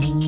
oh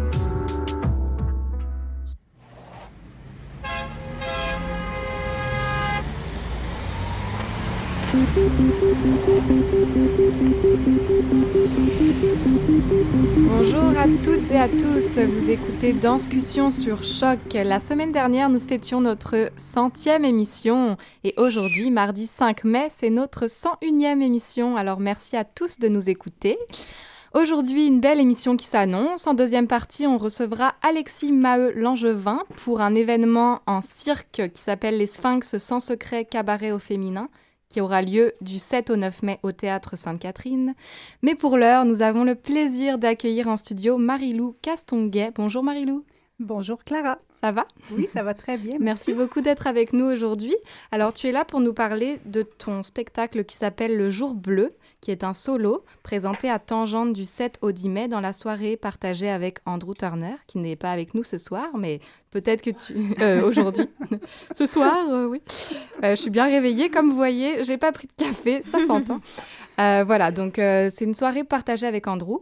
Bonjour à toutes et à tous, vous écoutez Danscussion sur Choc. La semaine dernière, nous fêtions notre centième émission et aujourd'hui, mardi 5 mai, c'est notre 101e émission. Alors merci à tous de nous écouter. Aujourd'hui, une belle émission qui s'annonce. En deuxième partie, on recevra Alexis Maheu Langevin pour un événement en cirque qui s'appelle Les Sphinx sans secret cabaret au féminin qui aura lieu du 7 au 9 mai au Théâtre Sainte-Catherine. Mais pour l'heure, nous avons le plaisir d'accueillir en studio Marilou Castonguet. Bonjour Marilou. Bonjour Clara. Ça va? Oui, ça va très bien. Merci beaucoup d'être avec nous aujourd'hui. Alors, tu es là pour nous parler de ton spectacle qui s'appelle Le Jour Bleu, qui est un solo présenté à Tangente du 7 au 10 mai dans la soirée partagée avec Andrew Turner, qui n'est pas avec nous ce soir, mais peut-être que tu... Euh, aujourd'hui. ce soir, euh, oui. Euh, je suis bien réveillée. Comme vous voyez, j'ai pas pris de café, ça s'entend. Voilà, donc c'est une soirée partagée avec Andrew.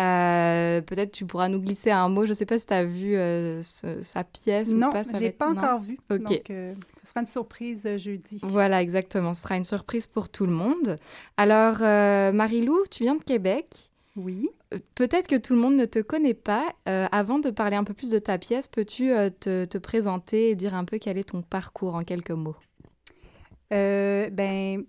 Euh, peut-être tu pourras nous glisser un mot. Je sais pas si tu as vu euh, ce- sa pièce Non, ou pas. va j'ai être- pas non? encore vu. Ok. Donc, euh, ce sera une surprise jeudi. Voilà, exactement. Ce sera une surprise pour tout le monde. Alors, Marilou, tu viens de Québec. Oui. Peut-être que tout le monde ne te connaît pas. Avant de parler un peu plus de ta pièce, peux-tu te, te présenter et dire un peu quel est ton parcours en quelques mots? Ben,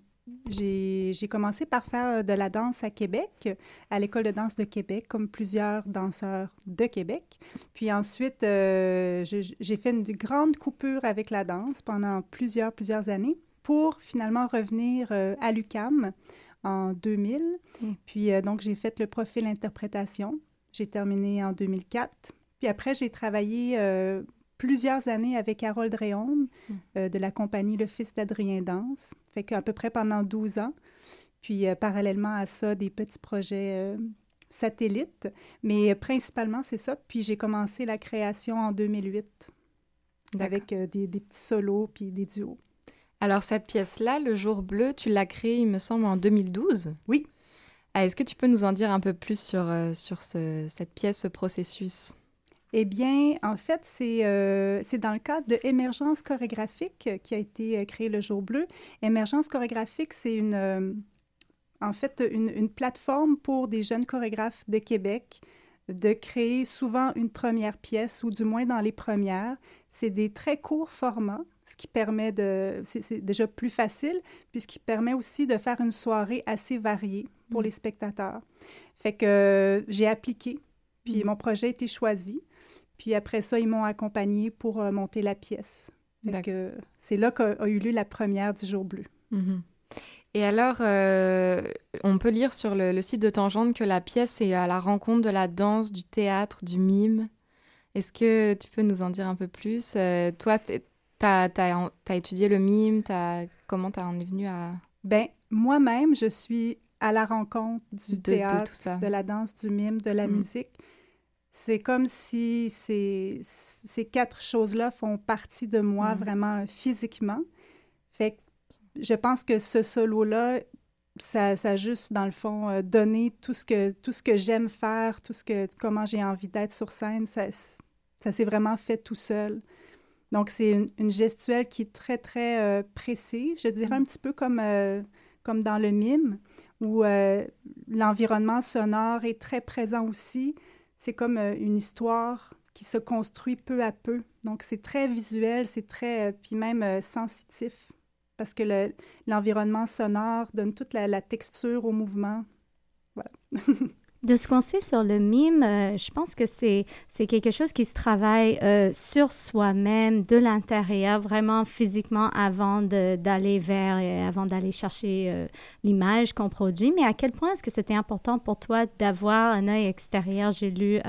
j'ai commencé par faire euh, de la danse à Québec, à l'École de danse de Québec, comme plusieurs danseurs de Québec. Puis ensuite, euh, j'ai fait une grande coupure avec la danse pendant plusieurs, plusieurs années pour finalement revenir euh, à l'UCAM en 2000. Mm. Puis euh, donc, j'ai fait le profil interprétation. J'ai terminé en 2004. Puis après, j'ai travaillé plusieurs années avec Harold Réaume mm. de la compagnie Le Fils d'Adrien Danse. Fait qu'à peu près pendant 12 ans. Puis parallèlement à ça, des petits projets satellites. Mais principalement, c'est ça. Puis j'ai commencé la création en 2008 avec des, des petits solos puis des duos. Alors cette pièce-là, Le jour bleu, tu l'as créée, il me semble, en 2012. Oui. Ah, est-ce que tu peux nous en dire un peu plus sur, euh, sur cette pièce, ce processus? Eh bien, en fait, c'est euh, dans le cadre de Émergence chorégraphique qui a été euh, créé le jour bleu. Émergence chorégraphique, c'est une, en fait une, une, plateforme pour des jeunes chorégraphes de Québec de créer souvent une première pièce, ou du moins dans les premières. C'est des très courts formats ce qui permet de... C'est déjà plus facile, puisqu'il permet aussi de faire une soirée assez variée pour mm. les spectateurs. Fait que j'ai appliqué, puis mm. mon projet a été choisi. Puis après ça, ils m'ont accompagné pour euh, monter la pièce. c'est là qu'a eu lieu la première du jour bleu. Mm-hmm. Et alors, euh, on peut lire sur le, site de Tangente que la pièce est à la rencontre de la danse, du théâtre, du mime. Est-ce que tu peux nous en dire un peu plus? Euh, Toi, tu as, étudié le mime, as, comment tu en es venu à... Ben moi-même, je suis à la rencontre du théâtre, de, la danse, du mime, de la mm. musique. C'est comme si ces, ces quatre choses-là font partie de moi mm. vraiment physiquement. Fait que je pense que ce solo-là, ça, ça a juste, dans le fond, euh, donné tout ce que, tout ce que j'aime faire, tout ce que, comment j'ai envie d'être sur scène. Ça, ça s'est vraiment fait tout seul. Donc, c'est une, gestuelle qui est très, très euh, précise, je dirais un petit peu comme, euh, comme dans le mime, où l'environnement sonore est très présent aussi. C'est comme une histoire qui se construit peu à peu. Donc, c'est très visuel, c'est très, puis même sensitif, parce que l'environnement sonore donne toute la, la texture au mouvement. Voilà. De ce qu'on sait sur le mime, euh, je pense que c'est, c'est quelque chose qui se travaille euh, sur soi-même, de l'intérieur, vraiment physiquement, avant d'aller vers, et avant d'aller chercher euh, l'image qu'on produit. Mais à quel point est-ce que c'était important pour toi d'avoir un œil extérieur? J'ai lu,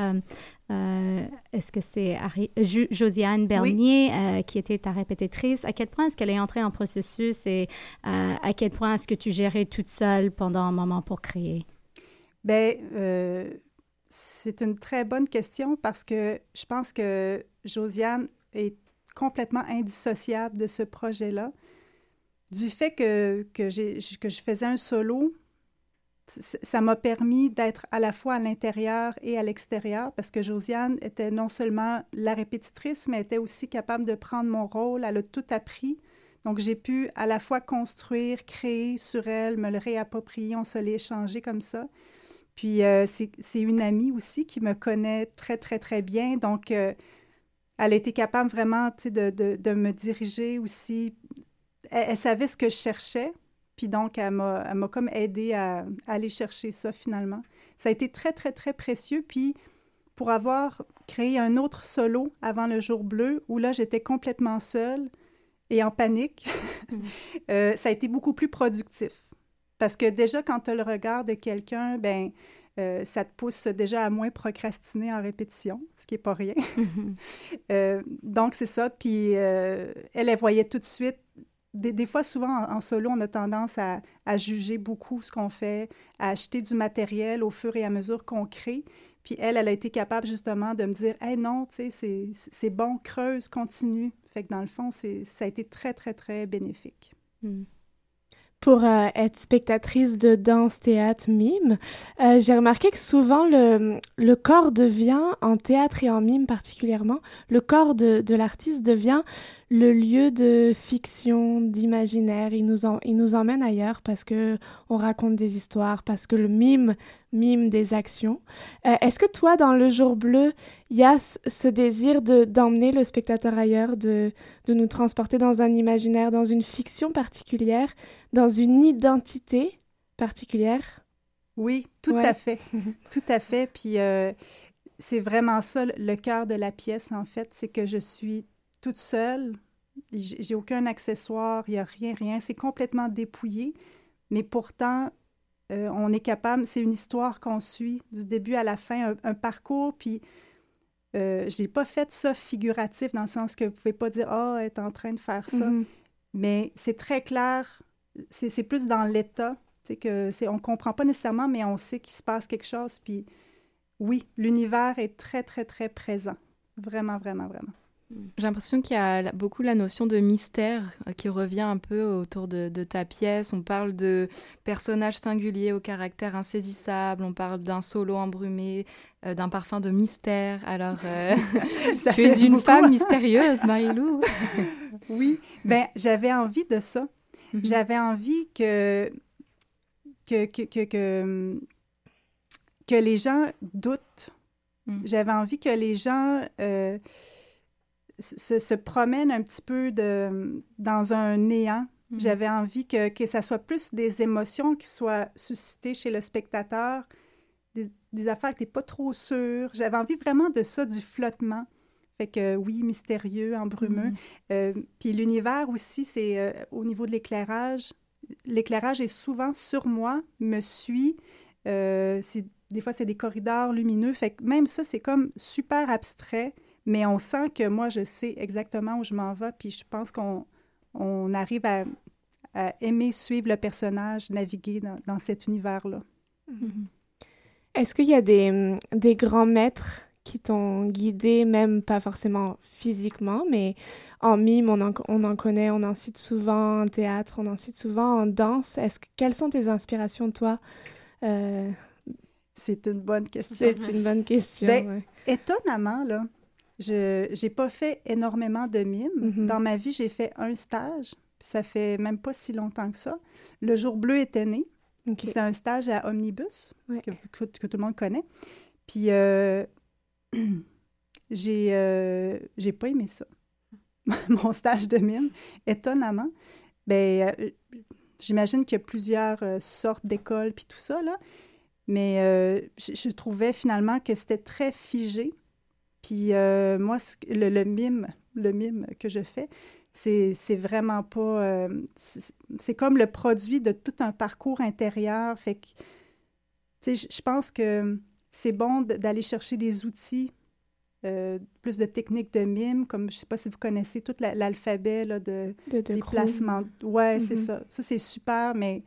est-ce que c'est Josiane Bernier qui était ta répétitrice? À quel point est-ce qu'elle est entrée en processus et à quel point est-ce que tu gérais toute seule pendant un moment pour créer? Bien, euh, c'est une très bonne question parce que je pense que Josiane est complètement indissociable de ce projet-là. Du fait que, que, que je faisais un solo, ça m'a permis d'être à la fois à l'intérieur et à l'extérieur parce que Josiane était non seulement la répétitrice, mais était aussi capable de prendre mon rôle. Elle a tout appris. Donc, j'ai pu à la fois construire, créer sur elle, me le réapproprier, on se l'est échangé comme ça. Puis euh, c'est une amie aussi qui me connaît très, très, très bien. Donc, euh, elle a été capable vraiment de, de, me diriger aussi. Elle, savait ce que je cherchais. Puis donc, elle m'a comme aidé à, à, aller chercher ça finalement. Ça a été très, très, très précieux. Puis pour avoir créé un autre solo avant le jour bleu, où là, j'étais complètement seule et en panique, euh, ça a été beaucoup plus productif. Parce que déjà, quand tu as le regard de quelqu'un, ben euh, ça te pousse déjà à moins procrastiner en répétition, ce qui n'est pas rien. Euh, donc, c'est ça. Puis, euh, elle, elle voyait tout de suite. Des, fois, souvent, en, solo, on a tendance à, à juger beaucoup ce qu'on fait, à acheter du matériel au fur et à mesure qu'on crée. Puis elle, elle a été capable justement de me dire Hey, non, tu sais, c'est bon, creuse, continue. Fait que dans le fond, ça a été très, très, très bénéfique. Mm pour euh, être spectatrice de danse, théâtre, mime, euh, j'ai remarqué que souvent le, le, corps devient, en théâtre et en mime particulièrement, le corps de, de l'artiste devient le lieu de fiction, d'imaginaire. Il nous, il nous emmène ailleurs parce que on raconte des histoires, parce que le mime mime des actions. Euh, est-ce que toi, dans Le Jour Bleu, il y a ce désir de, d'emmener le spectateur ailleurs, de, de nous transporter dans un imaginaire, dans une fiction particulière, dans une identité particulière? Oui, tout à fait. tout à fait. Puis euh, c'est vraiment ça le cœur de la pièce, en fait, c'est que je suis toute seule. J'ai aucun accessoire, il n'y a rien, rien. C'est complètement dépouillé. Mais pourtant, euh, on est capable, c'est une histoire qu'on suit du début à la fin, un, parcours. Puis euh, j'ai pas fait ça figuratif dans le sens que vous pouvez pas dire ah elle est en train de faire ça, Mhm. mais c'est très clair. C'est plus dans l'état, que on comprend pas nécessairement, mais on sait qu'il se passe quelque chose. Puis oui, l'univers est très très très présent, vraiment vraiment vraiment. J'ai l'impression qu'il y a beaucoup la notion de mystère euh, qui revient un peu autour de, de ta pièce. On parle de personnages singuliers au caractère insaisissable, on parle d'un solo embrumé, euh, d'un parfum de mystère. Alors, euh, tu es une beaucoup. femme mystérieuse, Marie-Lou. Oui, ben j'avais envie de ça. Mhm. J'avais envie que que, que, que, que, que les gens doutent. Mm. J'avais envie que les gens euh, se, se promènent un petit peu de, dans un néant. Mhm. J'avais envie que, que ça soit plus des émotions qui soient suscitées chez le spectateur, des, des affaires que tu n'es pas trop sûr. J'avais envie vraiment de ça, du flottement. Fait que oui, mystérieux, embrumeux. Mhm. Euh, puis l'univers aussi, c'est euh, au niveau de l'éclairage. L'éclairage est souvent sur moi, me suit. Euh, des fois, c'est des corridors lumineux. Fait que même ça, c'est comme super abstrait, mais on sent que moi, je sais exactement où je m'en vais. Puis je pense qu'on on arrive à, à aimer suivre le personnage, naviguer dans, dans cet univers-là. Mhm. Est-ce qu'il y a des, des grands maîtres qui t'ont guidé, même pas forcément physiquement, mais en mime, on en, on en connaît, on en cite souvent en théâtre, on en cite souvent en danse. Est-ce que, quelles sont tes inspirations, toi? Euh, C'est une bonne question. c'est une bonne question. Ben, ouais. Étonnamment, là, je n'ai pas fait énormément de mimes. Mhm. Dans ma vie, j'ai fait un stage, ça fait même pas si longtemps que ça. Le jour bleu était né. Ok. puis C'est un stage à Omnibus Ouais. que, que- que tout le monde connaît. Puis euh, j'ai euh, j'ai pas aimé ça. Mon stage de mime, étonnamment. Ben, euh, j'imagine qu'il y a plusieurs euh, sortes d'écoles puis tout ça, là. Mais je, je trouvais finalement que c'était très figé. Puis euh, moi, le, le mime, le mime que je fais, c'est vraiment pas... euh, c'est comme le produit de tout un parcours intérieur. Fait que, tu sais, je- pense que c'est bon d'aller chercher des outils, euh, plus de techniques de mime, comme je sais pas si vous connaissez tout la- l'alphabet de, De, de des placements. Ouais, c'est Mhm. ça. Ça, c'est super, mais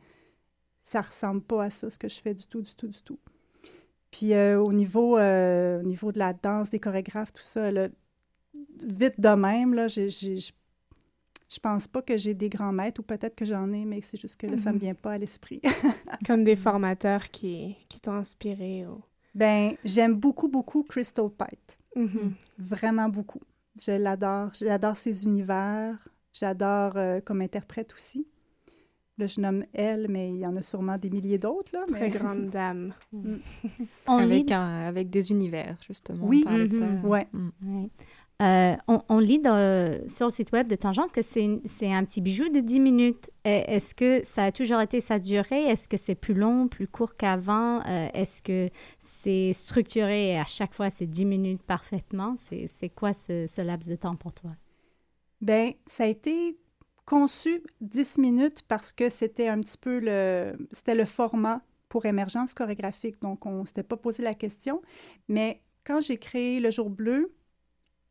ça ressemble pas à ça, ce que je fais du tout, du tout, du tout. Puis euh, au, niveau, euh, au niveau de la danse, des chorégraphes, tout ça, là, vite de même, là, j'ai- j'ai- je je pense pas que j'ai des grands maîtres, ou peut-être que j'en ai, mais c'est juste que là, ça me Mhm. vient pas à l'esprit. Comme des formateurs qui, qui t'ont inspiré. ou- ben, j'aime beaucoup, beaucoup Crystal Pite. Mhm. Vraiment beaucoup. Je l'adore. J'adore ses univers. J'adore euh, comme interprète aussi. Là, je nomme elle, mais il y en a sûrement des milliers d'autres. là. Très grande dame. On lit Avec, un- avec des univers, justement. on Oui, de ça. mhm, ouais. Mm. Ouais. Euh, on, on lit dans- sur le site web de Tangente que c'est c'est un petit bijou de 10 minutes. Euh, Est-ce que ça a toujours été sa durée? Est-ce que c'est plus long, plus court qu'avant? Euh, Est-ce que c'est structuré et à chaque fois c'est 10 minutes parfaitement? C'est c'est quoi ce, ce laps de temps pour toi? Ben, ça a été conçu 10 minutes parce que c'était un petit peu le, c'était le format pour émergence chorégraphique. Donc, on ne s'était pas posé la question. Mais quand j'ai créé Le Jour Bleu,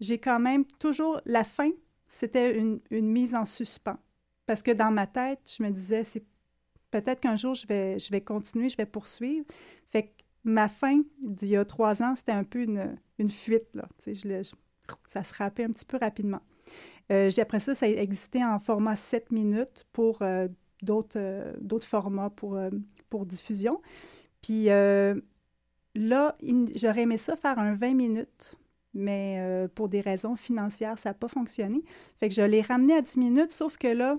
j'ai quand même toujours, la fin, c'était une, une mise en suspens. Parce que dans ma tête, je me disais, c'est peut-être qu'un jour, je vais, je vais continuer, je vais poursuivre. Fait que ma fin d'il y a trois ans, c'était un peu une, une fuite, là. Je, je- ça se rappait un petit peu rapidement. Euh, après ça, ça a existé en format 7 minutes pour euh, d'autres euh, d'autres formats pour, euh, pour diffusion. Puis là, j'aurais aimé ça faire un 20 minutes, mais pour des raisons financières, ça n'a pas fonctionné. Fait que je l'ai ramené à 10 minutes, sauf que là,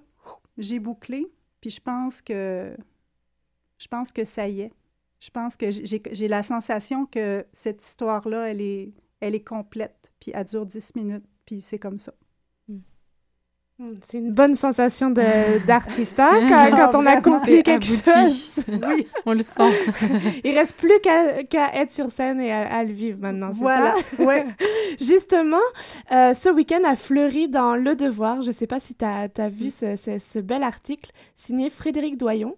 j'ai bouclé, puis je pense que je pense que ça y est. Je pense que j'ai j'ai la sensation que cette histoire-là, elle est, elle est complète, puis elle dure 10 minutes, puis c'est comme ça. Hmm, C'est une bonne sensation d'artiste hein, quand, quand on accomplit c'est quelque abouti. chose. Oui, On le sent. Il reste plus qu'à être sur scène et à, à le vivre maintenant. voilà. ça? Ouais. Justement, euh, ce week-end a fleuri dans Le Devoir. Je ne sais pas si tu as, vu ce, ce- ce bel article signé Frédéric Doyon.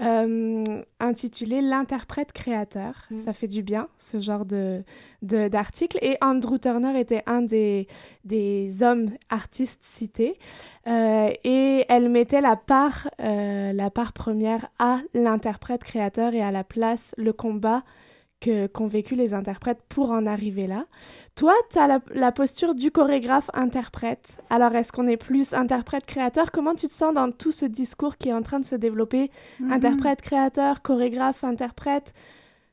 Euh, intitulé L'interprète créateur. Mm. Ça fait du bien, ce genre de, de- d'article. Et Andrew Turner était un des, des hommes artistes cités. Euh, et elle mettait la part, euh, la part première à l'interprète créateur et à la place, le combat que, qu'ont vécu les interprètes pour en arriver là. Toi, tu as la, la posture du chorégraphe-interprète. Alors, est-ce qu'on est plus interprète-créateur Comment tu te sens dans tout ce discours qui est en train de se développer? Mhm. Interprète-créateur, chorégraphe, interprète,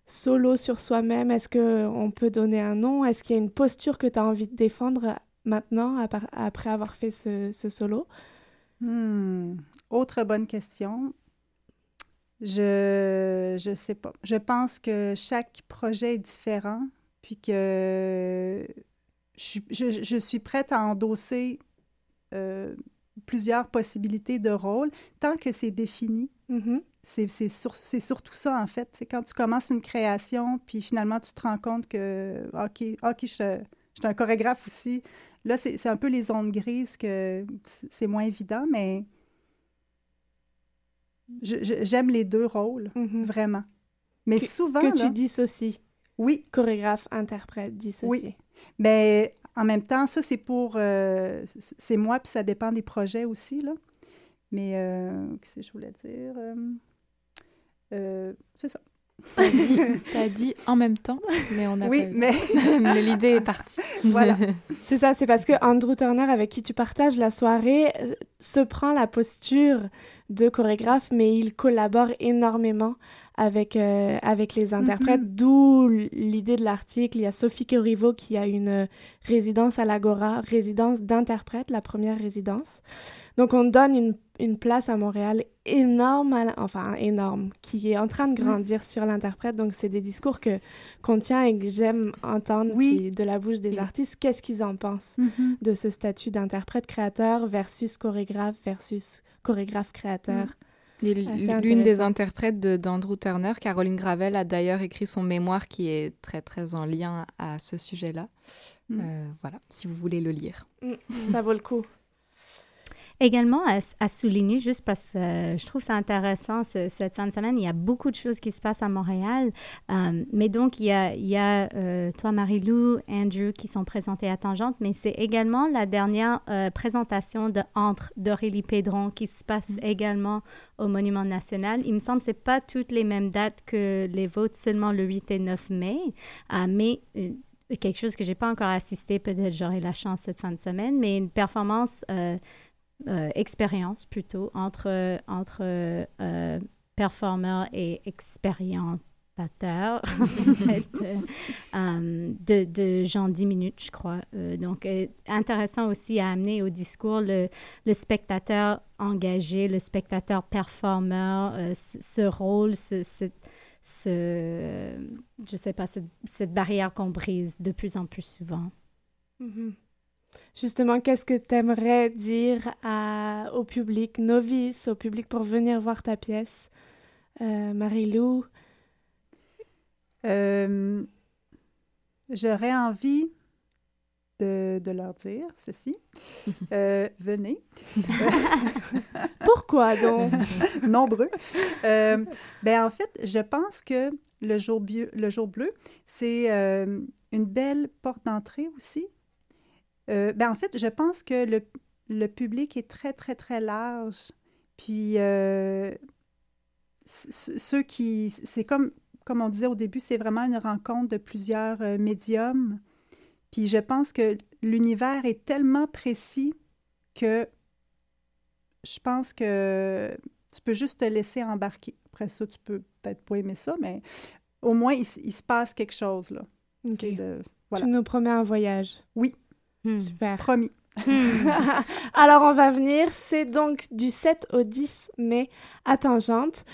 solo sur soi-même Est-ce qu'on peut donner un nom? Est-ce qu'il y a une posture que tu as envie de défendre maintenant, après avoir fait ce, ce solo? Hmm. Autre bonne question. Je je sais pas. Je pense que chaque projet est différent, puis que je, suis- je, je suis prête à endosser euh, plusieurs possibilités de rôle tant que c'est défini. Mhm. C'est c'est sur- surtout ça, en fait. C'est quand tu commences une création, puis finalement, tu te rends compte que, OK, OK, je, je suis un chorégraphe aussi. Là, c'est un peu les zones grises que c'est- moins évident, mais j'aime les deux rôles, vraiment. Mais Mhm. Que- souvent. Que là- tu dissocies. Oui. Chorégraphe, interprète, dissocié. Oui. Mais en même temps, ça, c'est pour. euh, c'est moi, puis ça dépend des projets aussi, là. Mais, euh, qu'est-ce que je voulais dire? Euh, euh, c'est ça. T'as dit, t'as dit en même temps, mais on a Oui, pas eu- mais- mais l'idée est partie. Voilà. C'est ça, c'est parce que Andrew Turner, avec qui tu partages la soirée, euh, se prend la posture de chorégraphe, mais il collabore énormément avec, euh, avec les interprètes, Mhm. d'où l'idée de l'article. Il y a Sophie Corriveau qui a une euh, résidence à l'Agora, résidence d'interprète, la première résidence. Donc on donne une, une place à Montréal énorme, à la- enfin énorme, qui est en train de grandir sur l'interprète. Donc c'est des discours que qu'on tient et que j'aime entendre de la bouche des artistes. Qu'est-ce qu'ils en pensent Mhm. de ce statut d'interprète créateur versus chorégraphe versus chorégraphe créateur? L'une des interprètes de- d'Andrew Turner, Caroline Gravel, a d'ailleurs écrit son mémoire qui est très très en lien à ce sujet-là. Mm. Euh, voilà, si vous voulez le lire. Mm, ça vaut le coup. Également, à, à souligner, juste parce que euh, je trouve ça intéressant, ce- cette fin de semaine, il y a beaucoup de choses qui se passent à Montréal. Euh, mais donc, il y a, il y a euh, toi, Marie-Lou, Andrew, qui sont présentés à Tangente, mais c'est également la dernière euh, présentation de Entre d'Aurélie Pédron qui se passe également au Monument National. Il me semble que ce pas toutes les mêmes dates que les vôtres, seulement le 8 et 9 mai, mais... quelque chose que j'ai pas encore assisté, peut-être j'aurai la chance cette fin de semaine, mais une performance euh, euh, expérience plutôt entre, entre euh, performeur et expérimentateur en fait, euh, de, de genre 10 minutes, je crois. Donc, intéressant aussi à amener au discours le, le spectateur engagé, le spectateur performeur, ce, rôle, ce, ce, ce- je sais pas, cette, cette barrière qu'on brise de plus en plus souvent. Mhm. Justement, qu'est-ce que tu aimerais dire à- au public novice, au public pour venir voir ta pièce? Euh, Marie-Lou? Euh, J'aurais envie de, de leur dire ceci. Euh, venez. Pourquoi donc? Nombreux. Euh, ben, en fait, je pense que le jour, bieu- le jour bleu, c'est euh, une belle porte d'entrée aussi. Euh, ben, en fait, je pense que le, le public est très, très, très large. Puis, euh, ceux qui... C'est comme, comme on disait au début, c'est vraiment une rencontre de plusieurs euh, médiums. Puis, je pense que l'univers est tellement précis que je pense que tu peux juste te laisser embarquer. Après ça, tu peux peut-être pas aimer ça, mais au moins, il, se passe quelque chose, là. Ok. C'est le- voilà. Tu nous promets un voyage. Oui. Super. Promis. Alors, on va venir. C'est donc du 7 au 10 mai à Tangente.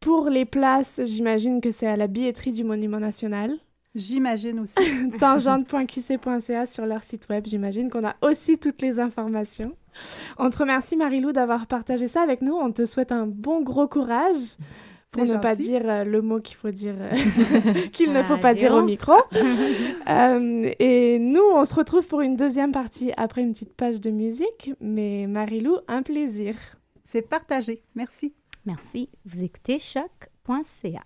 Pour les places, j'imagine que c'est à la billetterie du Monument National. J'imagine aussi. Tangente.qc.ca sur leur site web. J'imagine qu'on a aussi toutes les informations. On te remercie, Marie-Lou, d'avoir partagé ça avec nous. On te souhaite un bon gros courage. Pour ne pas dire euh, le mot qu'il faut dire, euh, qu'il ne Ah, faut pas dire au micro. Euh, et nous, on se retrouve pour une deuxième partie après une petite page de musique. Mais Marie-Lou, un plaisir. C'est partagé. Merci. Merci. Vous écoutez choc.ca.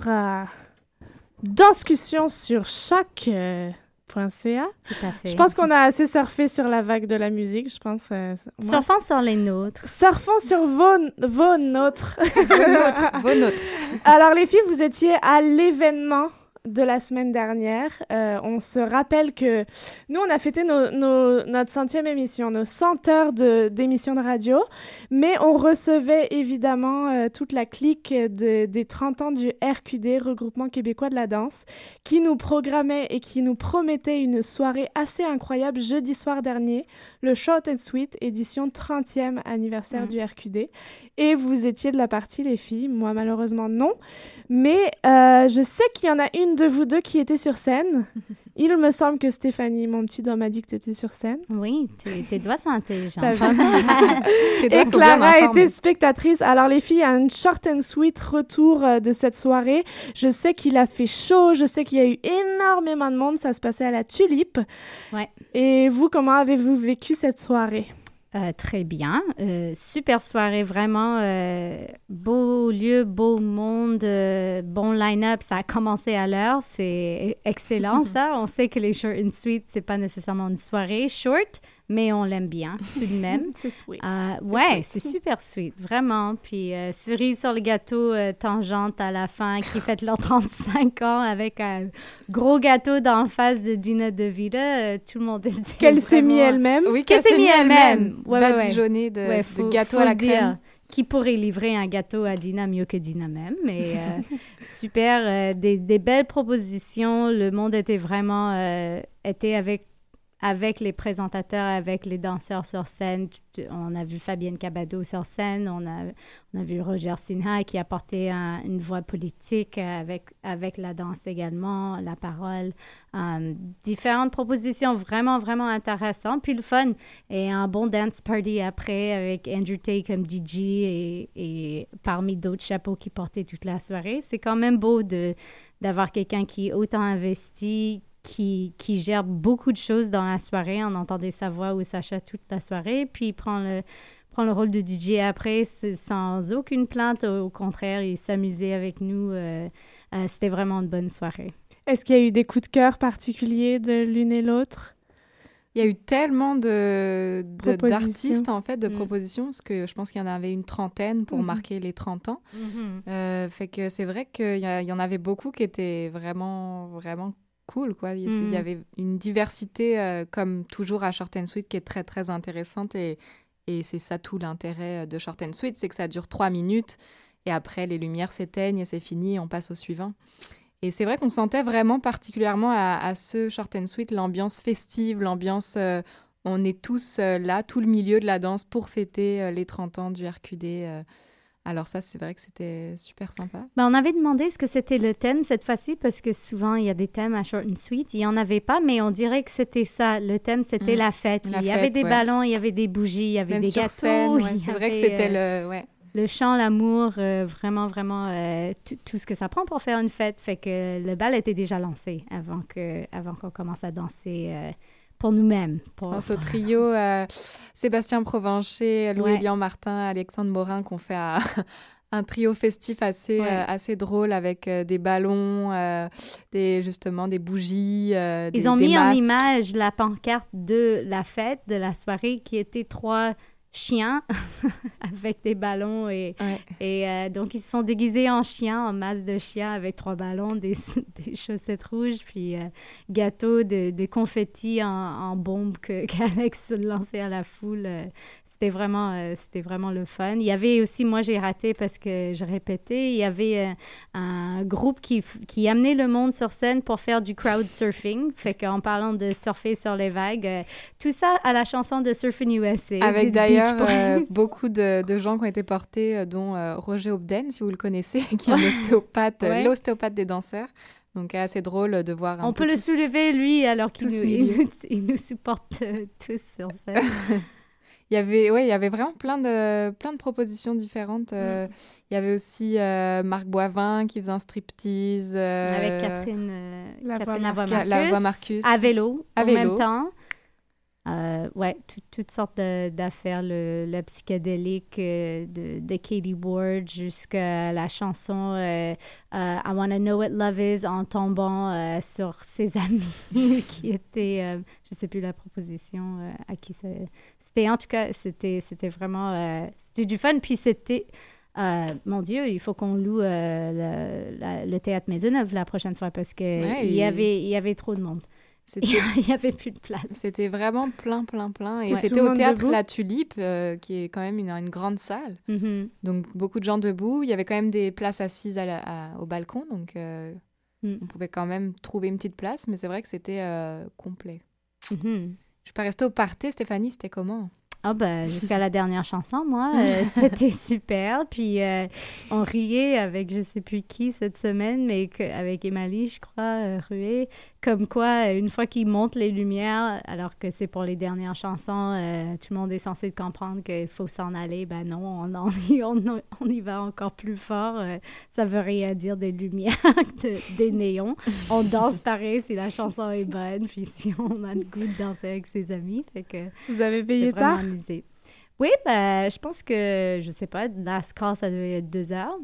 retour à discussion sur choc.ca. Tout à fait. Je pense qu'on a assez surfé sur la vague de la musique, je pense. euh, moi. Surfons sur les nôtres. Surfons sur vos, vos nôtres. nôtres, vos nôtres. Alors, les filles, vous étiez à l'événement de la semaine dernière. Euh, on se rappelle que nous, on a fêté nos, nos- notre centième émission, nos 100 heures de- d'émission de, radio, mais on recevait évidemment euh, toute la clique de- des 30 ans du RQD, Regroupement québécois de la danse, qui nous programmait et qui nous promettait une soirée assez incroyable jeudi soir dernier, le Short and Sweet, édition 30e anniversaire du RQD. Et vous étiez de la partie, les filles. Moi, malheureusement, non. Mais euh, je sais qu'il y en a une de vous deux qui était sur scène. Il me semble que Stéphanie, mon petit doigt, m'a dit que tu étais sur scène. Oui, tes, tes doigts sont intelligents. Et Clara était spectatrice. Alors les filles, un short and sweet retour euh, de cette soirée. Je sais qu'il a fait chaud, je sais qu'il y a eu énormément de monde. Ça se passait à la Tulipe. Ouais. Et vous, comment avez-vous vécu cette soirée? Euh, très bien. Euh, super soirée, vraiment. euh, beau lieu, beau monde, bon line-up. Ça a commencé à l'heure. C'est excellent, ça. On sait que les short and sweet, c'est pas nécessairement une soirée short, mais on l'aime bien tout de même. C'est sweet. Euh, ouais, c'est super sweet, vraiment. Puis euh, cerise sur le gâteau, euh, tangente à la fin, qui fête leurs 35 ans avec un gros gâteau d'en face de Dina DeVita. Euh, tout le monde était Qu'elle s'est mis elle-même? Oui, Qu'elle s'est mis elle-même. Ouais, ouais, de, Ouais, de gâteau à la dire. crème? Qui pourrait livrer un gâteau à Dina mieux que Dina même. Mais euh, super, euh, des, des belles propositions. Le monde était vraiment euh, était avec avec les présentateurs, avec les danseurs sur scène. On a vu Fabienne Cabado sur scène, on a, on a vu Roger Sinha qui apportait un- une voix politique avec, avec la danse également, la parole. Euh, différentes propositions vraiment, vraiment intéressantes. Puis le fun et un bon dance party après avec Andrew Tate comme DJ et, et parmi d'autres chapeaux qui portaient toute la soirée. C'est quand même beau de d'avoir quelqu'un qui est autant investi, qui, qui gère beaucoup de choses dans la soirée. On entendait sa voix ou Sacha toute la soirée, puis il prend le, prend le rôle de DJ après sans aucune plainte. Au, au contraire, il s'amusait avec nous. euh, euh, C'était vraiment une bonne soirée. Est-ce qu'il y a eu des coups de cœur particuliers de l'une et l'autre? Il y a eu tellement de d'artistes, en fait, de Mm. propositions, parce que je pense qu'il y en avait une trentaine pour Mhm. marquer les 30 ans. Euh, fait que c'est vrai qu'il y, y en avait beaucoup qui étaient vraiment, vraiment cool, quoi. Il, y Mhm. avait une diversité, euh, comme toujours à Short and Sweet, qui est très, très intéressante. Et, et c'est ça tout l'intérêt de Short and Sweet, c'est que ça dure trois minutes. Et après, les lumières s'éteignent et c'est fini on passe au suivant. Et c'est vrai qu'on sentait vraiment particulièrement à, à ce Short and Sweet l'ambiance festive, l'ambiance... euh, on est tous euh, là, tout le milieu de la danse pour fêter euh, les 30 ans du RQD. Alors ça, c'est vrai que c'était super sympa. Ben, on avait demandé ce que c'était le thème cette fois-ci parce que souvent il y a des thèmes à Short and Sweet. Il n'y en avait pas, mais on dirait que c'était ça. Le thème, c'était Mm. la fête. La il y avait des ouais. ballons, il y avait des bougies, il y avait Même des gâteaux. ouais, c'est vrai que c'était euh, le... Ouais. le chant, l'amour, euh, vraiment, vraiment euh, tout- ce que ça prend pour faire une fête. Fait que le bal était déjà lancé avant que, avant qu'on commence à danser pour nous-mêmes. Pour, pense au trio euh, Sébastien Provencher, Louis Ouais. Martin, Alexandre Morin qu'on fait à- un trio festif assez, Ouais. euh, assez drôle avec euh, des ballons, euh, des, justement des bougies. Ils ont des mis en image la pancarte de la fête, de la soirée, qui était trois chiens avec des ballons et, Ouais. et euh, donc ils se sont déguisés en chiens, en masse de chiens avec trois ballons, des, des chaussettes rouges, puis euh, gâteaux de, de confettis en, en bombe que qu'Alex lançait à la foule. C'était vraiment, euh, c'était vraiment le fun. Il y avait aussi, moi j'ai raté parce que je répétais, il y avait euh, un groupe qui, qui amenait le monde sur scène pour faire du crowd surfing. Fait qu'en parlant de surfer sur les vagues, euh, tout ça à la chanson de Surfing USA. Avec d'ailleurs beaucoup de, de gens qui ont été portés, dont Roger Obden, si vous le connaissez, qui est un ostéopathe, Ouais. l'ostéopathe des danseurs. Donc assez drôle de voir un On peu peut le soulever, lui, alors qu'il nous, nous, il nous supporte tous sur scène. Il y avait, ouais, il y avait vraiment plein de, plein de propositions différentes. Euh. Il y avait aussi euh, Marc Boivin qui faisait un striptease. euh, Avec Catherine, euh, La Catherine voix Lavoie Marcus. La voix Marcus. À vélo, À en vélo. même temps. euh, ouais, tout- toutes sortes d'affaires, le, le psychédélique euh, de, de Katie Ward jusqu'à la chanson euh, euh, I Wanna Know What Love Is en tombant euh, sur ses amis qui étaient, euh, je sais plus la proposition euh, à qui ça- c'était. En tout cas, c'était c'était vraiment, euh, c'était du fun. Puis c'était, euh, mon Dieu, il faut qu'on loue euh, le, la- le théâtre Maisonneuve la prochaine fois parce que Ouais, il y avait il y avait trop de monde. Il y avait plus de place. C'était vraiment plein, plein, plein. Et C'était au théâtre debout. La Tulipe, euh, qui est quand même une, une grande salle. Mhm. Donc, beaucoup de gens debout. Il y avait quand même des places assises à la- à- au balcon. Donc, euh, Mm. on pouvait quand même trouver une petite place. Mais c'est vrai que c'était euh, complet. Mhm. Je peux rester au party, Stéphanie. C'était comment? Ah ben, jusqu'à la dernière chanson, moi, euh, c'était super. Puis euh, on riait avec je sais plus qui cette semaine, mais que- avec Emily, je crois, euh, Rué, comme quoi, une fois qu'ils montent les lumières, alors que c'est pour les dernières chansons, euh, tout le monde est censé comprendre qu'il faut s'en aller. Ben non, on, on, y, on, on y va encore plus fort. euh, ça veut rien dire des lumières, de- des néons. On danse pareil si la chanson est bonne, puis si on a le goût de danser avec ses amis. Fait que Vous avez veillé tard? amusé. Oui, ben, je pense que, je sais pas, last call, ça devait être deux heures,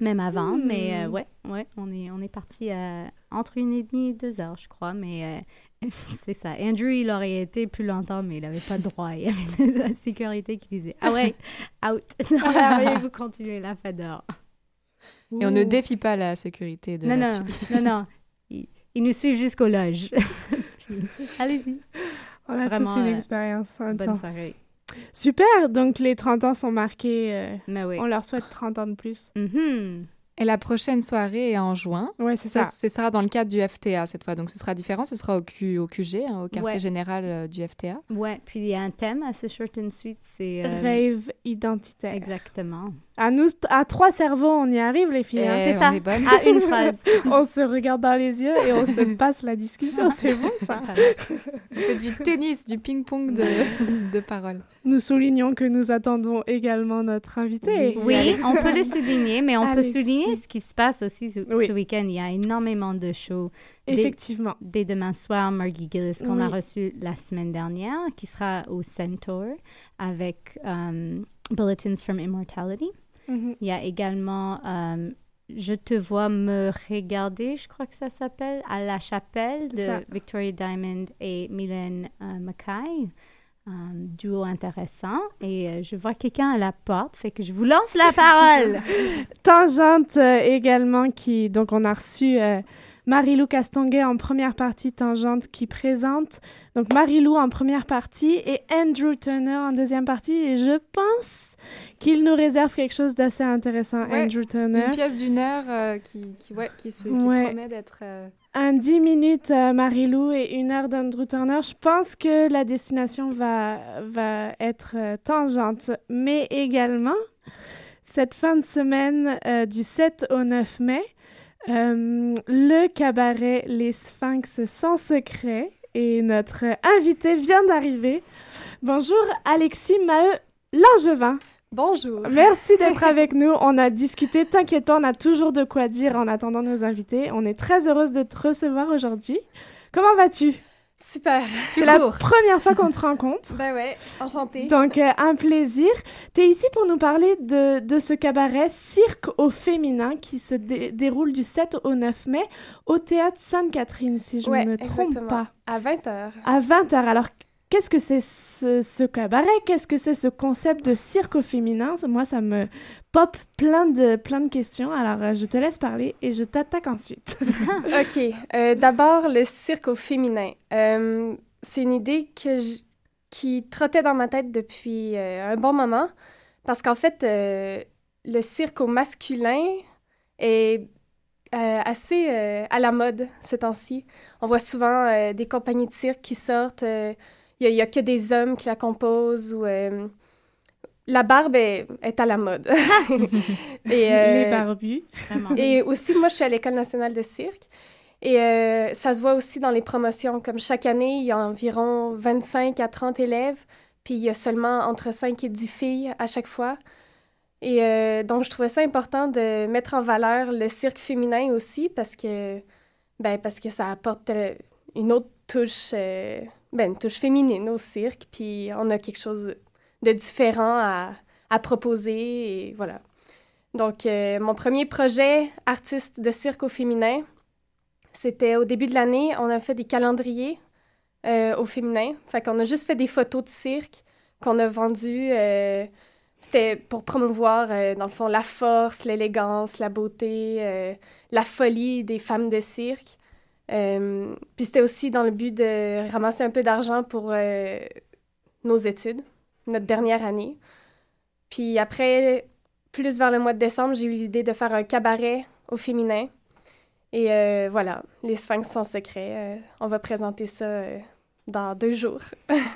même avant, Hmm. mais euh, ouais, ouais, on est, on est parti à entre une et demie et deux heures, je crois, mais euh, c'est ça. Andrew, il aurait été plus longtemps, mais il n'avait pas le droit. Il y avait la sécurité qui disait, ah ouais, out. Non, là, vous continuez la fête dehors. Et on ne défie pas la sécurité de Non, La non, non, non. Ils, ils nous suivent jusqu'aux loges. Allez-y. On a tous une expérience Bonne intense. soirée. Super, donc les 30 ans sont marqués. euh, Mais oui. On leur souhaite 30 ans de plus. Mhm. Et la prochaine soirée est en juin. Ouais, c'est ça. Ce sera dans le cadre du FTA cette fois. Donc, ce sera différent. Ce sera au, Q, au QG, hein, au quartier Ouais. général euh, du FTA. Ouais, puis il y a un thème à ce short and sweet, c'est... euh, Rave identitaire. Exactement. À nous, à trois cerveaux, on y arrive, les filles. hein. Eh, C'est ça. on est bonnes. À une phrase. on se regarde dans les yeux et on se passe la discussion. C'est bon, ça. Fait du tennis, du ping-pong de, de paroles. Nous soulignons que nous attendons également notre invité. Oui, on peut le souligner, mais on Alexis. peut souligner ce qui se passe aussi ce, Oui. ce week-end. Il y a énormément de shows. Dès- Effectivement. Dès, demain soir, Margie Gillis, qu'on a Oui. reçu la semaine dernière, qui sera au Centaur avec euh, Bulletins from Immortality. Mhm. Il y a également euh, Je te vois me regarder, je crois que ça s'appelle, à la chapelle de ça. Victoria Diamond et Mylène euh, Mackay. Un duo intéressant. Et euh, je vois quelqu'un à la porte, fait que je vous lance la parole. Tangente euh, également qui donc on a reçu euh, Marie-Lou Castonguay en première partie Tangente qui présente donc Marie-Lou en première partie et Andrew Turner en deuxième partie et je pense qu'il nous réserve quelque chose d'assez intéressant Ouais, Andrew Turner Une pièce d'une heure euh, qui, qui, ouais, qui, se, qui Ouais. promet d'être... euh, un 10 minutes euh, Marie-Lou et une heure d'Andrew Turner. Je pense que la destination va, va être euh, tangente, mais également cette fin de semaine du 7 au 9 mai, le cabaret Les Sphinx sans secret et notre invité vient d'arriver. Bonjour Alexis Maheu Langevin. Bonjour. Merci d'être avec nous. On a discuté, t'inquiète pas, on a toujours de quoi dire en attendant nos invités. On est très heureuse de te recevoir aujourd'hui. Comment vas-tu? Super. C'est la première fois qu'on te rencontre. Ben ouais, enchantée. Donc, euh, un plaisir. Tu es ici pour nous parler de, de ce cabaret Cirque au féminin qui se dé- déroule du 7 au 9 mai au théâtre Sainte-Catherine, si je ne Ouais, me trompe exactement. pas. À 20h. À 20h. Alors, qu'est-ce que c'est ce, ce cabaret? Qu'est-ce que c'est ce concept de cirque féminin? Moi, ça me pop plein de, plein de questions. Alors, euh, je te laisse parler et je t'attaque ensuite. OK. euh, D'abord, le cirque au féminin. Euh, c'est une idée que qui trottait dans ma tête depuis euh, un bon moment. Parce qu'en fait, le cirque au masculin est euh, assez euh, à la mode ces temps-ci. On voit souvent euh, des compagnies de cirque qui sortent. Euh, Il n'y a, que des hommes qui la composent ou... euh, la barbe est, est à la mode. Et, Les barbus. Vraiment. Et aussi, moi, je suis à l'École nationale de cirque. Et euh, ça se voit aussi dans les promotions. Comme chaque année, il y a environ 25 à 30 élèves, puis il y a seulement entre 5 et 10 filles à chaque fois. Et euh, donc, je trouvais ça important de mettre en valeur le cirque féminin aussi, parce que, ben, parce que ça apporte euh, une autre touche euh, ben, une touche féminine au cirque, puis on a quelque chose de différent à, proposer, voilà. Donc, euh, mon premier projet artiste de cirque au féminin, c'était au début de l'année, on a fait des calendriers euh, au féminin. Fait qu'on a juste fait des photos de cirque qu'on a vendues. Euh, c'était pour promouvoir, dans le fond, la force, l'élégance, la beauté, la folie des femmes de cirque. Puis c'était aussi dans le but de ramasser un peu d'argent pour nos études, notre dernière année. Puis après, plus vers le mois de décembre, j'ai eu l'idée de faire un cabaret au féminin. Et euh, voilà, les Sphinx sans secret. Euh, on va présenter ça euh, dans deux jours.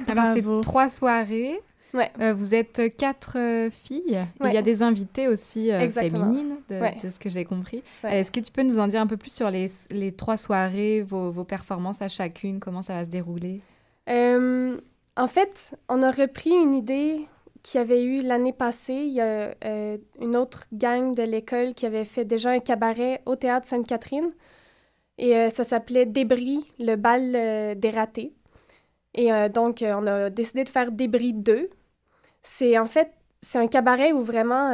Alors, c'est trois soirées. Ouais. vous êtes quatre filles. Il y a des invités aussi féminines, de, ce que j'ai compris. Est-ce que tu peux nous en dire un peu plus sur les, les trois soirées, vos, vos, performances à chacune, comment ça va se dérouler? en fait, on a repris une idée qui avait eu l'année passée. Il y a euh, une autre gang de l'école qui avait fait déjà un cabaret au théâtre Sainte-Catherine. Et euh, ça s'appelait Débris, le bal euh, des ratés. Et donc, on a décidé de faire Débris 2. C'est en fait, c'est un cabaret où vraiment,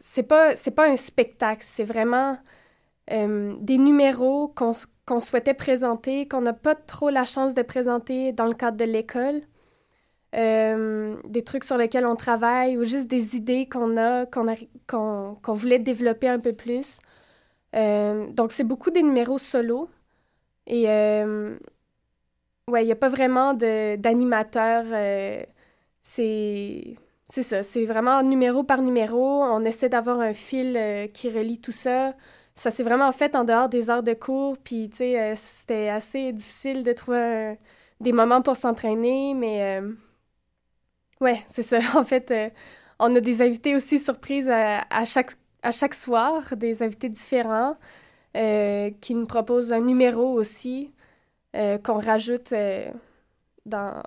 c'est pas, pas un spectacle, c'est vraiment des numéros qu'on souhaitait présenter, qu'on n'a pas trop la chance de présenter dans le cadre de l'école. Euh, des trucs sur lesquels on travaille ou juste des idées qu'on a, qu'on voulait développer un peu plus. Euh, donc, c'est beaucoup des numéros solo. Et euh, ouais, il n'y a pas vraiment d'animateur. c'est ça, c'est vraiment numéro par numéro. On essaie d'avoir un fil qui relie tout ça. Ça s'est vraiment fait en dehors des heures de cours. Puis, tu sais, c'était assez difficile de trouver des moments pour s'entraîner, mais Ouais, c'est ça. En fait, euh, on a des invités aussi surprises à, chaque, à chaque soir, des invités différents euh, qui nous proposent un numéro aussi euh, qu'on rajoute dans,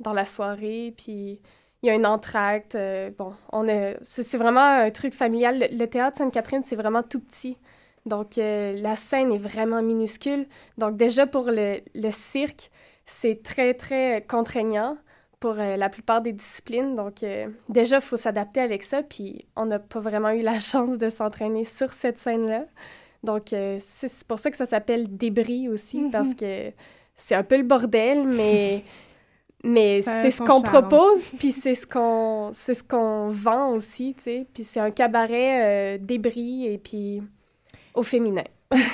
dans la soirée. Puis il y a un entracte. bon, on c'est, vraiment un truc familial. Le, théâtre Sainte-Catherine, c'est vraiment tout petit. Donc, la scène est vraiment minuscule. Donc, déjà, pour le, le cirque, c'est très, très contraignant pour euh, la plupart des disciplines. Donc, euh, déjà, il faut s'adapter avec ça. Puis, on n'a pas vraiment eu la chance de s'entraîner sur cette scène-là. Donc, euh, c'est pour ça que ça s'appelle débris aussi, mhm. parce que c'est un peu le bordel, mais, mais c'est ce qu'on propose, puis c'est ce qu'on ce qu'on vend aussi, tu sais. Puis c'est un cabaret débris et puis au féminin.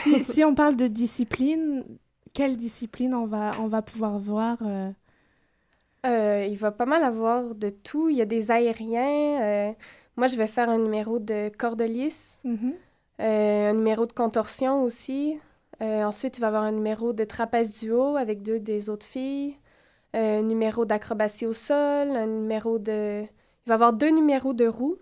si, si, on parle de discipline, quelle discipline on va, on va pouvoir voir euh, il va pas mal avoir de tout. Il y a des aériens. Euh, moi, je vais faire un numéro de corde lisse, mm-hmm. euh, un numéro de contorsion aussi. ensuite, il va y avoir un numéro de trapèze duo avec deux des autres filles. un numéro d'acrobatie au sol, un numéro de... Il va y avoir deux numéros de roues,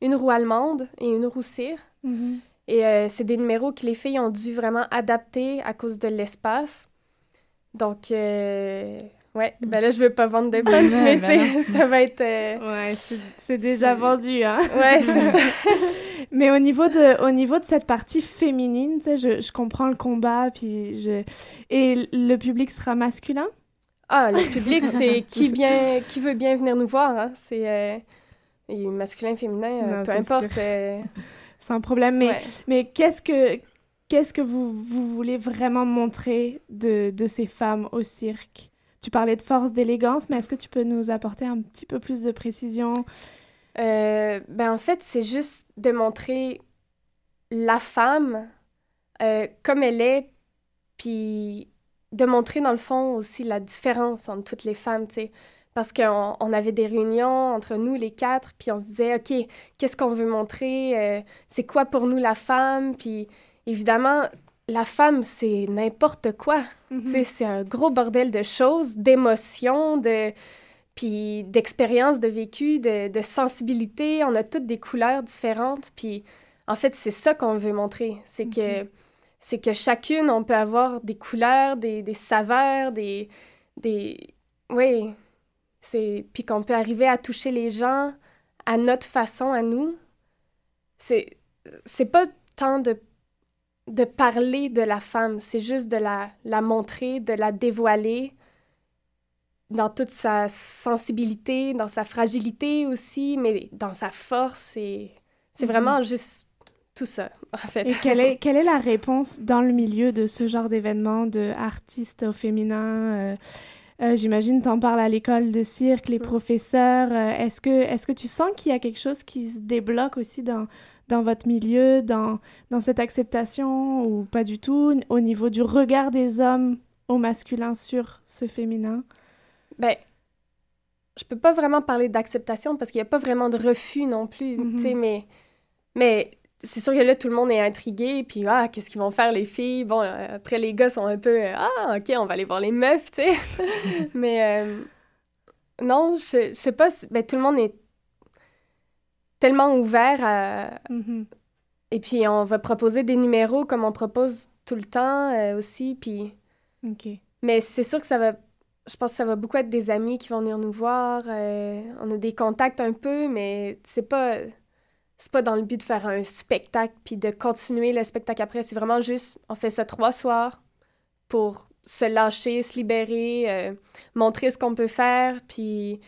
une roue allemande et une roue cire. Mm-hmm. Et c'est des numéros que les filles ont dû vraiment adapter à cause de l'espace. Donc, Ouais, ben là, je veux pas vendre de punch, mais sais, ça va être... Euh, ouais, c'est déjà vendu, hein? Ouais, c'est ça. Mais au niveau, de, au niveau de cette partie féminine, tu sais, je, je, comprends le combat, puis je... Et le public sera masculin? Ah, le public, c'est qui, bien, qui veut bien venir nous voir, hein? C'est... Euh, masculin, féminin, euh, peu importe. c'est un problème, mais, mais qu'est-ce que... Qu'est-ce que vous, vous voulez vraiment montrer de, de ces femmes au cirque? Tu parlais de force, d'élégance, mais est-ce que tu peux nous apporter un petit peu plus de précision? Euh, ben en fait, c'est juste de montrer la femme euh, comme elle est, puis de montrer dans le fond aussi la différence entre toutes les femmes, tu sais. Parce qu'on on avait des réunions entre nous, les quatre, puis on se disait, OK, qu'est-ce qu'on veut montrer? Euh, c'est quoi pour nous la femme? Puis évidemment, la femme, c'est n'importe quoi. Mhm. C'est un gros bordel de choses, d'émotions, de puis d'expériences de vécu, de, de, sensibilité. On a toutes des couleurs différentes. Puis en fait, c'est ça qu'on veut montrer. C'est que c'est que chacune, on peut avoir des couleurs, des, des saveurs, des... des... Oui, c'est... Puis qu'on peut arriver à toucher les gens à notre façon, à nous. C'est... C'est pas tant de de parler de la femme, c'est juste de la, la montrer, de la dévoiler, dans toute sa sensibilité, dans sa fragilité aussi, mais dans sa force. Et c'est vraiment mhm. juste tout ça, en fait. Et quelle est, quelle est la réponse dans le milieu de ce genre d'événement, de artistes au féminin euh, euh, J'imagine, tu en parles à l'école de cirque, les professeurs. Euh, est-ce que, est que tu sens qu'il y a quelque chose qui se débloque aussi dans, dans votre milieu, dans, dans cette acceptation, ou pas du tout, au niveau du regard des hommes au masculin sur ce féminin? Ben, je peux pas vraiment parler d'acceptation parce qu'il n'y a pas vraiment de refus non plus, tu sais, mhm. mais, mais c'est sûr que là, tout le monde est intrigué, puis ah, qu'est-ce qu'ils vont faire les filles? Bon, euh, après, les gars sont un peu ah, ok, on va aller voir les meufs, tu sais. mais euh, non, je, je sais pas, ben, tout le monde est tellement ouvert à. Mhm. Et puis, on va proposer des numéros comme on propose tout le temps euh, aussi, puis. OK. Mais c'est sûr que ça va. Je pense que ça va beaucoup être des amis qui vont venir nous voir. on a des contacts un peu, mais c'est pas c'est pas dans le but de faire un spectacle puis de continuer le spectacle après. C'est vraiment juste, on fait ça trois soirs pour se lâcher, se libérer, euh, montrer ce qu'on peut faire, puis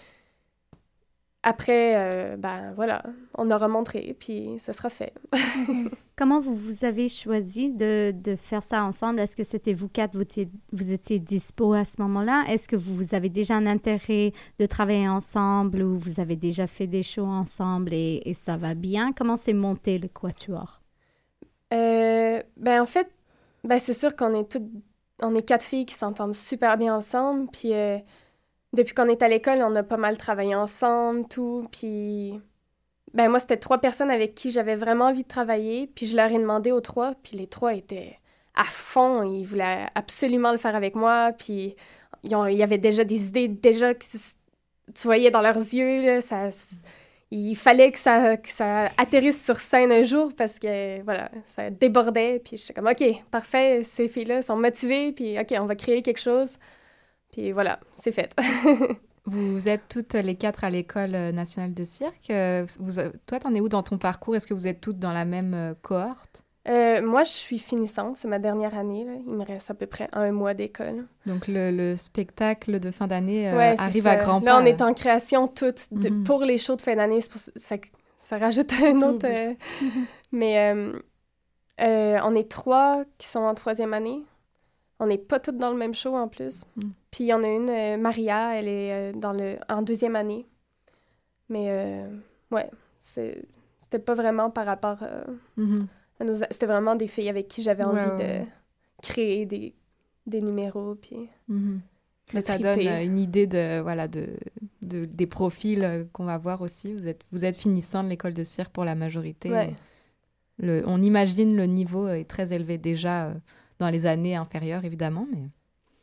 après, euh, ben voilà, on aura montré, puis ce sera fait. Comment vous, vous avez choisi de, de faire ça ensemble? Est-ce que c'était vous quatre, vous étiez, vous étiez dispo à ce moment-là? Est-ce que vous, avez déjà un intérêt de travailler ensemble ou vous avez déjà fait des shows ensemble et, et ça va bien? Comment s'est monté le Quatuor? Euh, ben en fait, ben c'est sûr qu'on est toutes, on est quatre filles qui s'entendent super bien ensemble, puis... Euh, depuis qu'on est à l'école, on a pas mal travaillé ensemble, tout. Puis, ben moi, c'était trois personnes avec qui j'avais vraiment envie de travailler. Puis je leur ai demandé aux trois, puis les trois étaient à fond. Ils voulaient absolument le faire avec moi. Puis il y avait déjà des idées, déjà que tu voyais dans leurs yeux, là, ça, il fallait que ça, ça atterrisse sur scène un jour parce que, voilà, ça débordait. Puis j'étais comme, OK, parfait, ces filles-là sont motivées, puis OK, on va créer quelque chose. Puis voilà, c'est fait. vous êtes toutes les quatre à l'École nationale de cirque. Euh, vous, toi, t'en es où dans ton parcours? Est-ce que vous êtes toutes dans la même euh, cohorte? Euh, moi, je suis finissante, c'est ma dernière année. Il me reste à peu près un mois d'école. Donc, le, spectacle de fin d'année arrive à grands pas. Là, on est en création toute mhm. pour les shows de fin d'année. Ça, ça rajoute un autre. mais on est trois qui sont en troisième année. On n'est pas toutes dans le même show en plus. Mm. Puis il y en a une, euh, Maria, elle est euh, dans le, en deuxième année. Mais euh, ouais, c'était pas vraiment par rapport à nos. C'était vraiment des filles avec qui j'avais envie de créer des, des numéros. Puis. Mm-hmm. Mais ça donne une idée de, voilà, de, de des profils qu'on va voir aussi. Vous êtes, vous êtes finissant de l'école de cirque pour la majorité. Le, on imagine le niveau est très élevé déjà dans les années inférieures, évidemment, mais...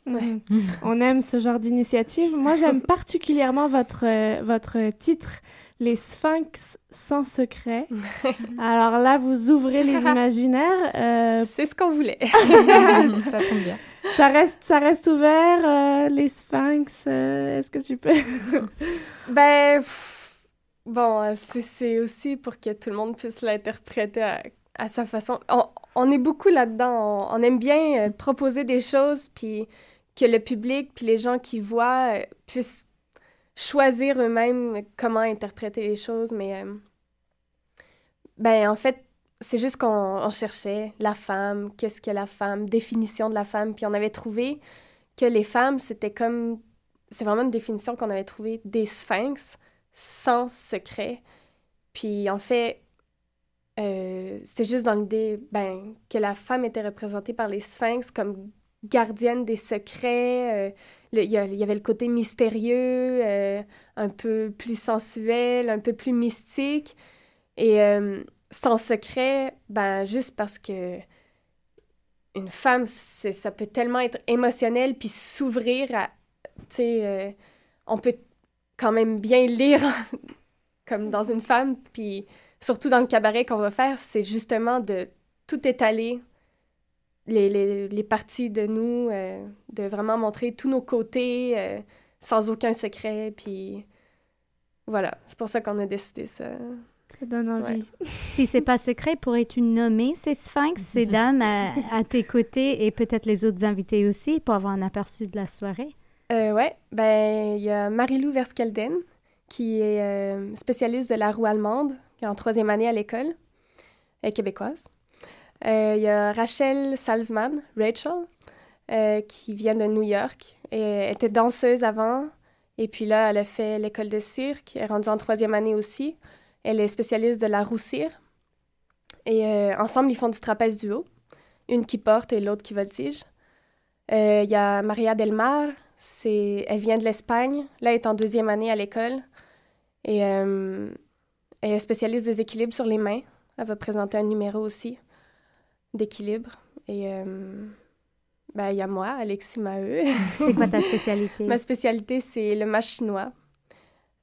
On aime ce genre d'initiative. Moi, j'aime particulièrement votre, euh, votre titre, Les Sphinx sans secret. Alors là, vous ouvrez les imaginaires. Euh, C'est ce qu'on voulait. ça tombe bien. Ça reste, ça reste ouvert, euh, les Sphinx. Est-ce que tu peux Ben, bon, c'est aussi pour que tout le monde puisse l'interpréter à à sa façon. On, est beaucoup là-dedans. On, aime bien euh, proposer des choses, puis que le public, puis les gens qui voient euh, puissent choisir eux-mêmes comment interpréter les choses. Mais, euh, ben, en fait, c'est juste qu'on cherchait la femme, qu'est-ce que la femme, définition de la femme. Puis on avait trouvé que les femmes, c'était comme. C'est vraiment une définition qu'on avait trouvée des sphinx sans secret. Puis en fait, euh, c'était juste dans l'idée ben, que la femme était représentée par les sphinx comme gardienne des secrets. Euh, il y, avait le côté mystérieux, euh, un peu plus sensuel, un peu plus mystique. Et sans secret, ben, juste parce que une femme, ça peut tellement être émotionnel puis s'ouvrir à. Tu sais, on peut quand même bien lire comme dans une femme, puis surtout dans le cabaret qu'on va faire, c'est justement de tout étaler, les, les, les parties de nous, euh, de vraiment montrer tous nos côtés euh, sans aucun secret. Puis voilà, c'est pour ça qu'on a décidé ça. Ça donne envie. si c'est pas secret, pourrais-tu nommer ces sphinx, ces dames à, tes côtés et peut-être les autres invités aussi pour avoir un aperçu de la soirée? Euh, ouais, ben il y a Marilou Verskelden, qui est euh, spécialiste de la roue allemande, qui est en troisième année à l'école, elle est québécoise. Euh, il y a Rachel Salzman, Rachel, euh, qui vient de New York et était danseuse avant. Et puis là, elle a fait l'école de cirque, elle est rendue en troisième année aussi. Elle est spécialiste de la roue cire. Et ensemble, ils font du trapèze duo, une qui porte et l'autre qui voltige. Il y a Maria Delmar, elle vient de l'Espagne. Là, elle est en deuxième année à l'école. Et euh, elle est spécialiste des équilibres sur les mains. Elle va présenter un numéro aussi d'équilibre. Et euh, ben, il y a moi, Alexis Maheu. c'est quoi ta spécialité? Ma spécialité, c'est le match chinois.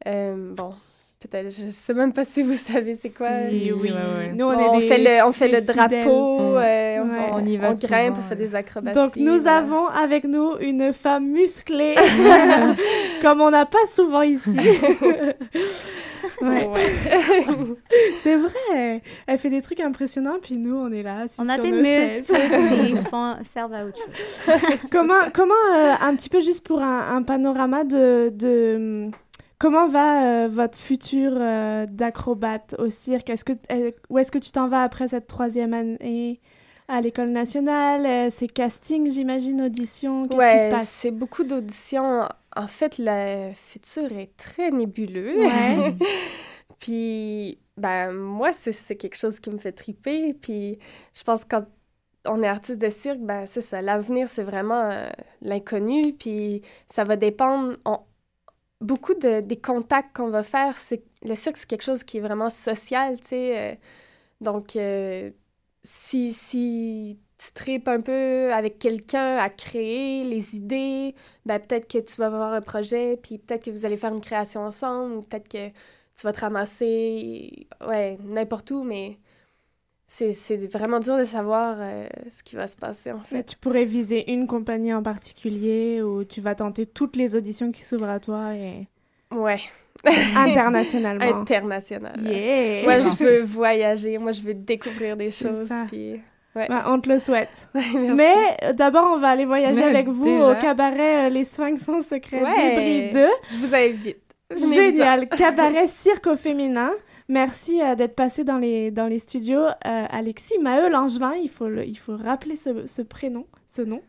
Euh, bon, peut-être, je sais même pas si vous savez c'est quoi. Oui, oui. Nous, on, fait le, on fait le drapeau, euh, on, y va on grimpe, on fait des acrobaties. Donc, nous avons avec nous une femme musclée, comme on n'a pas souvent ici. Ouais. c'est vrai. Elle fait des trucs impressionnants, puis nous, on est là. On a des muscles qui servent à autre chose. comment, comment euh, un petit peu juste pour un, un panorama de, de Comment va euh, votre futur euh, d'acrobate au cirque? Est-ce que, euh, Où est-ce que tu t'en vas après cette troisième année à l'école nationale? C'est casting, j'imagine, audition Qu'est-ce ouais, qui se passe? c'est beaucoup d'auditions. En fait, le futur est très nébuleux. Puis, ben, moi, c'est quelque chose qui me fait triper. Puis, je pense que quand on est artiste de cirque, ben, c'est ça. L'avenir, c'est vraiment l'inconnu. Puis, ça va dépendre beaucoup de, des contacts qu'on va faire, c'est le sexe, c'est quelque chose qui est vraiment social, tu sais. Euh, donc, euh, si, si tu tripes un peu avec quelqu'un à créer les idées, ben peut-être que tu vas avoir un projet, puis peut-être que vous allez faire une création ensemble, ou peut-être que tu vas te ramasser, ouais, n'importe où, mais c'est vraiment dur de savoir euh, ce qui va se passer en fait. tu pourrais viser une compagnie en particulier ou tu vas tenter toutes les auditions qui s'ouvrent à toi et. Ouais. Internationalement. International. Yeah. Moi, je veux voyager, moi, je veux découvrir des choses. Puis... Ouais. Bah, on te le souhaite. Mais euh, d'abord, on va aller voyager avec vous au cabaret euh, Les Sphinx sans secret débris 2. Je vous invite. Génial. cabaret cirque au féminin. Merci euh, d'être passé dans les, dans les studios. Euh, Alexis Maheu Langevin, il faut, il faut rappeler ce, ce prénom, ce nom.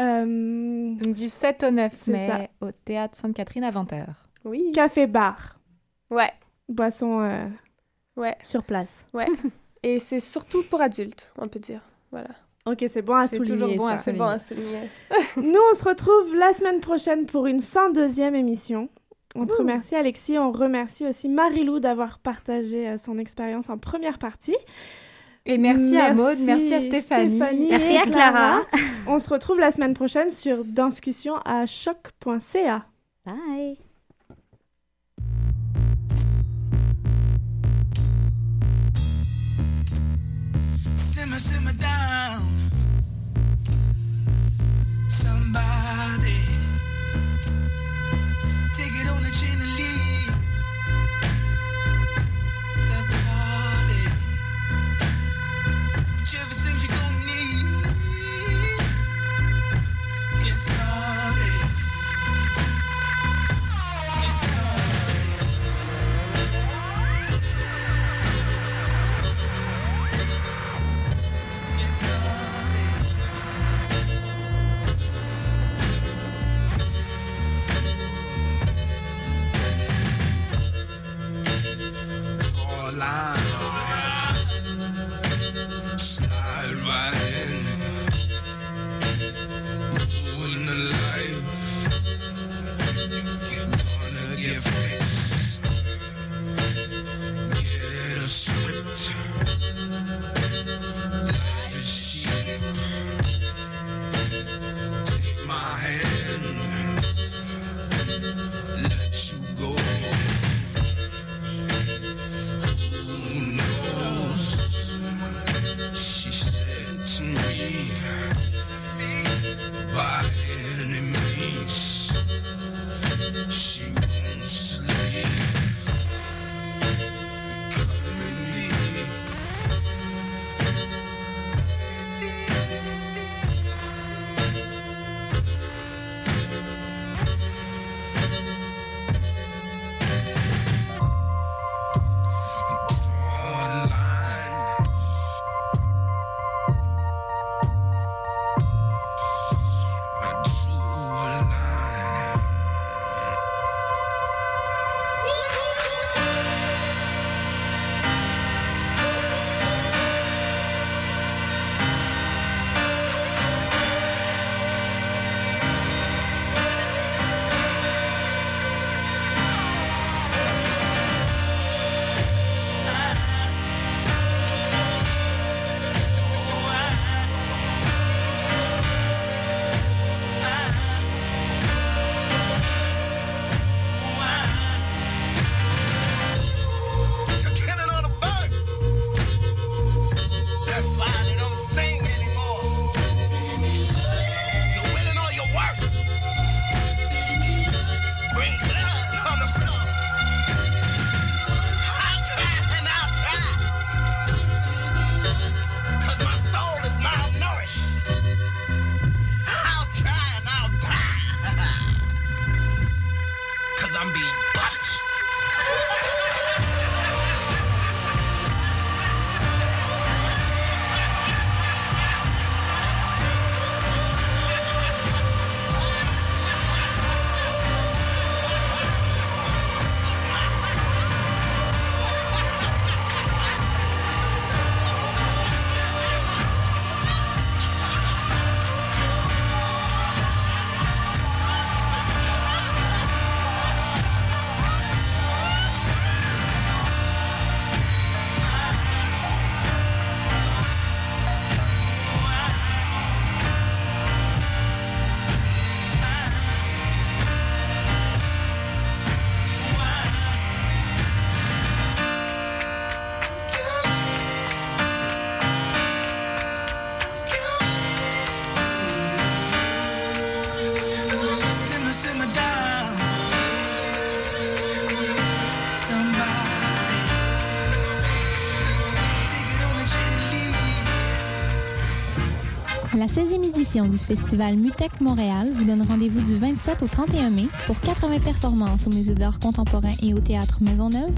Euh, Donc du 7 au 9 mai au Théâtre Sainte-Catherine à 20h. Oui. Café-bar. Ouais. Boisson ouais. sur place. Ouais. Et c'est surtout pour adultes, on peut dire. Voilà. Ok, c'est bon à souligner. C'est toujours bon, à souligner. bon à souligner. Nous, on se retrouve la semaine prochaine pour une 102e émission. On te remercie Alexis, on remercie aussi Marilou d'avoir partagé euh, son expérience en première partie. Et merci, à Maud, merci à Stéphanie, merci à Clara. on se retrouve la semaine prochaine sur discussion à choc.ca. Bye. simmer down. Somebody. 16e édition du festival Mutec Montréal vous donne rendez-vous du 27 au 31 mai pour 80 performances au Musée d'art contemporain et au Théâtre Maisonneuve